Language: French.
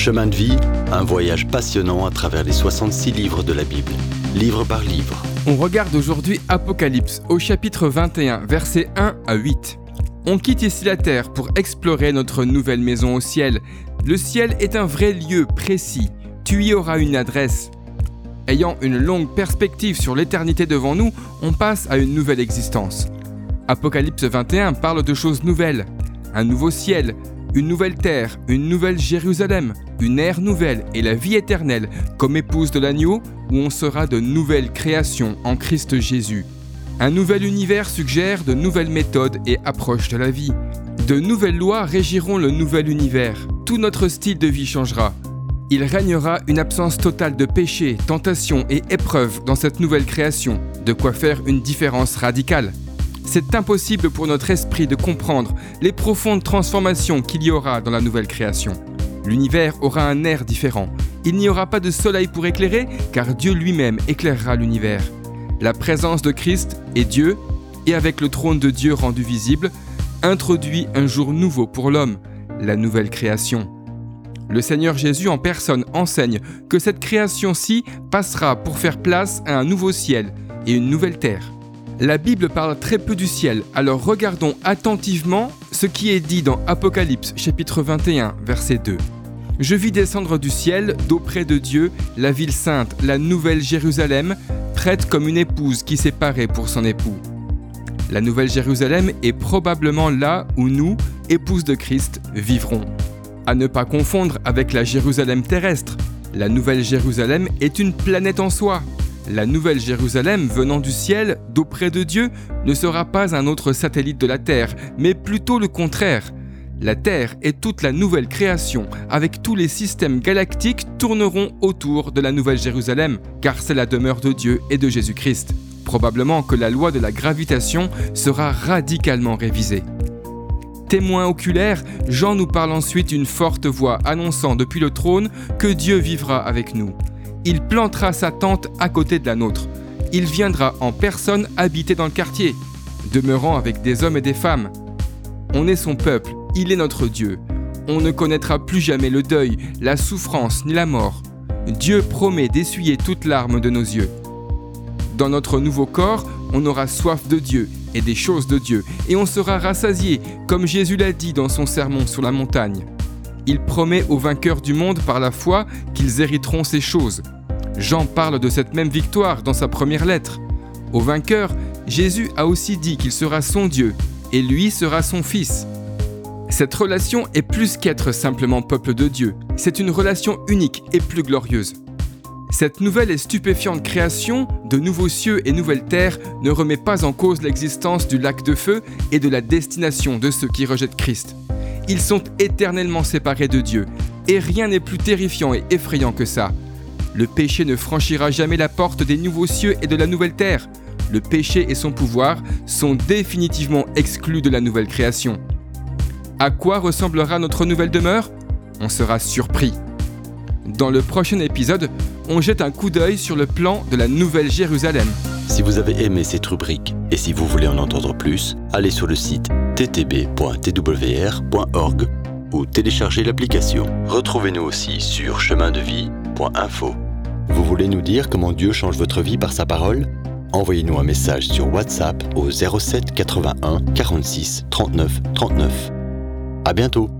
Chemin de vie, un voyage passionnant à travers les 66 livres de la Bible, livre par livre. On regarde aujourd'hui Apocalypse au chapitre 21, versets 1 à 8. On quitte ici la terre pour explorer notre nouvelle maison au ciel. Le ciel est un vrai lieu précis. Tu y auras une adresse. Ayant une longue perspective sur l'éternité devant nous, on passe à une nouvelle existence. Apocalypse 21 parle de choses nouvelles. Un nouveau ciel, une nouvelle terre, une nouvelle Jérusalem, une ère nouvelle et la vie éternelle comme épouse de l'agneau où on sera de nouvelles créations en Christ Jésus. Un nouvel univers suggère de nouvelles méthodes et approches de la vie. De nouvelles lois régiront le nouvel univers. Tout notre style de vie changera. Il régnera une absence totale de péché, tentation et épreuve dans cette nouvelle création, de quoi faire une différence radicale. C'est impossible pour notre esprit de comprendre les profondes transformations qu'il y aura dans la nouvelle création. L'univers aura un air différent. Il n'y aura pas de soleil pour éclairer, car Dieu lui-même éclairera l'univers. La présence de Christ et Dieu, et avec le trône de Dieu rendu visible, introduit un jour nouveau pour l'homme, la nouvelle création. Le Seigneur Jésus en personne enseigne que cette création-ci passera pour faire place à un nouveau ciel et une nouvelle terre. La Bible parle très peu du ciel, alors regardons attentivement ce qui est dit dans Apocalypse chapitre 21 verset 2. Je vis descendre du ciel, d'auprès de Dieu, la ville sainte, la nouvelle Jérusalem, prête comme une épouse qui s'est parée pour son époux. La nouvelle Jérusalem est probablement là où nous, épouses de Christ, vivrons. À ne pas confondre avec la Jérusalem terrestre. La nouvelle Jérusalem est une planète en soi, la nouvelle Jérusalem venant du ciel, d'auprès de Dieu, ne sera pas un autre satellite de la Terre, mais plutôt le contraire. La Terre et toute la nouvelle création, avec tous les systèmes galactiques, tourneront autour de la nouvelle Jérusalem, car c'est la demeure de Dieu et de Jésus-Christ. Probablement que la loi de la gravitation sera radicalement révisée. Témoin oculaire, Jean nous parle ensuite d'une forte voix annonçant depuis le trône que Dieu vivra avec nous il plantera sa tente à côté de la nôtre. Il viendra en personne habiter dans le quartier, demeurant avec des hommes et des femmes. On est son peuple, il est notre Dieu. On ne connaîtra plus jamais le deuil, la souffrance ni la mort. Dieu promet d'essuyer toute larme de nos yeux. Dans notre nouveau corps, on aura soif de Dieu et des choses de Dieu, et on sera rassasié, comme Jésus l'a dit dans son sermon sur la montagne. Il promet aux vainqueurs du monde par la foi qu'ils hériteront ces choses. Jean parle de cette même victoire dans sa première lettre. Aux vainqueurs, Jésus a aussi dit qu'il sera son Dieu et lui sera son Fils. Cette relation est plus qu'être simplement peuple de Dieu, c'est une relation unique et plus glorieuse. Cette nouvelle et stupéfiante création de nouveaux cieux et nouvelles terres ne remet pas en cause l'existence du lac de feu et de la destination de ceux qui rejettent Christ. Ils sont éternellement séparés de Dieu, et rien n'est plus terrifiant et effrayant que ça. Le péché ne franchira jamais la porte des nouveaux cieux et de la nouvelle terre. Le péché et son pouvoir sont définitivement exclus de la nouvelle création. À quoi ressemblera notre nouvelle demeure? On sera surpris. Dans le prochain épisode, on jette un coup d'œil sur le plan de la Nouvelle Jérusalem. Si vous avez aimé cette rubrique et si vous voulez en entendre plus, allez sur le site ttb.twr.org ou téléchargez l'application. Retrouvez-nous aussi sur chemindevie.info. Vous voulez nous dire comment Dieu change votre vie par sa parole? Envoyez-nous un message sur WhatsApp au 07 81 46 39 39. À bientôt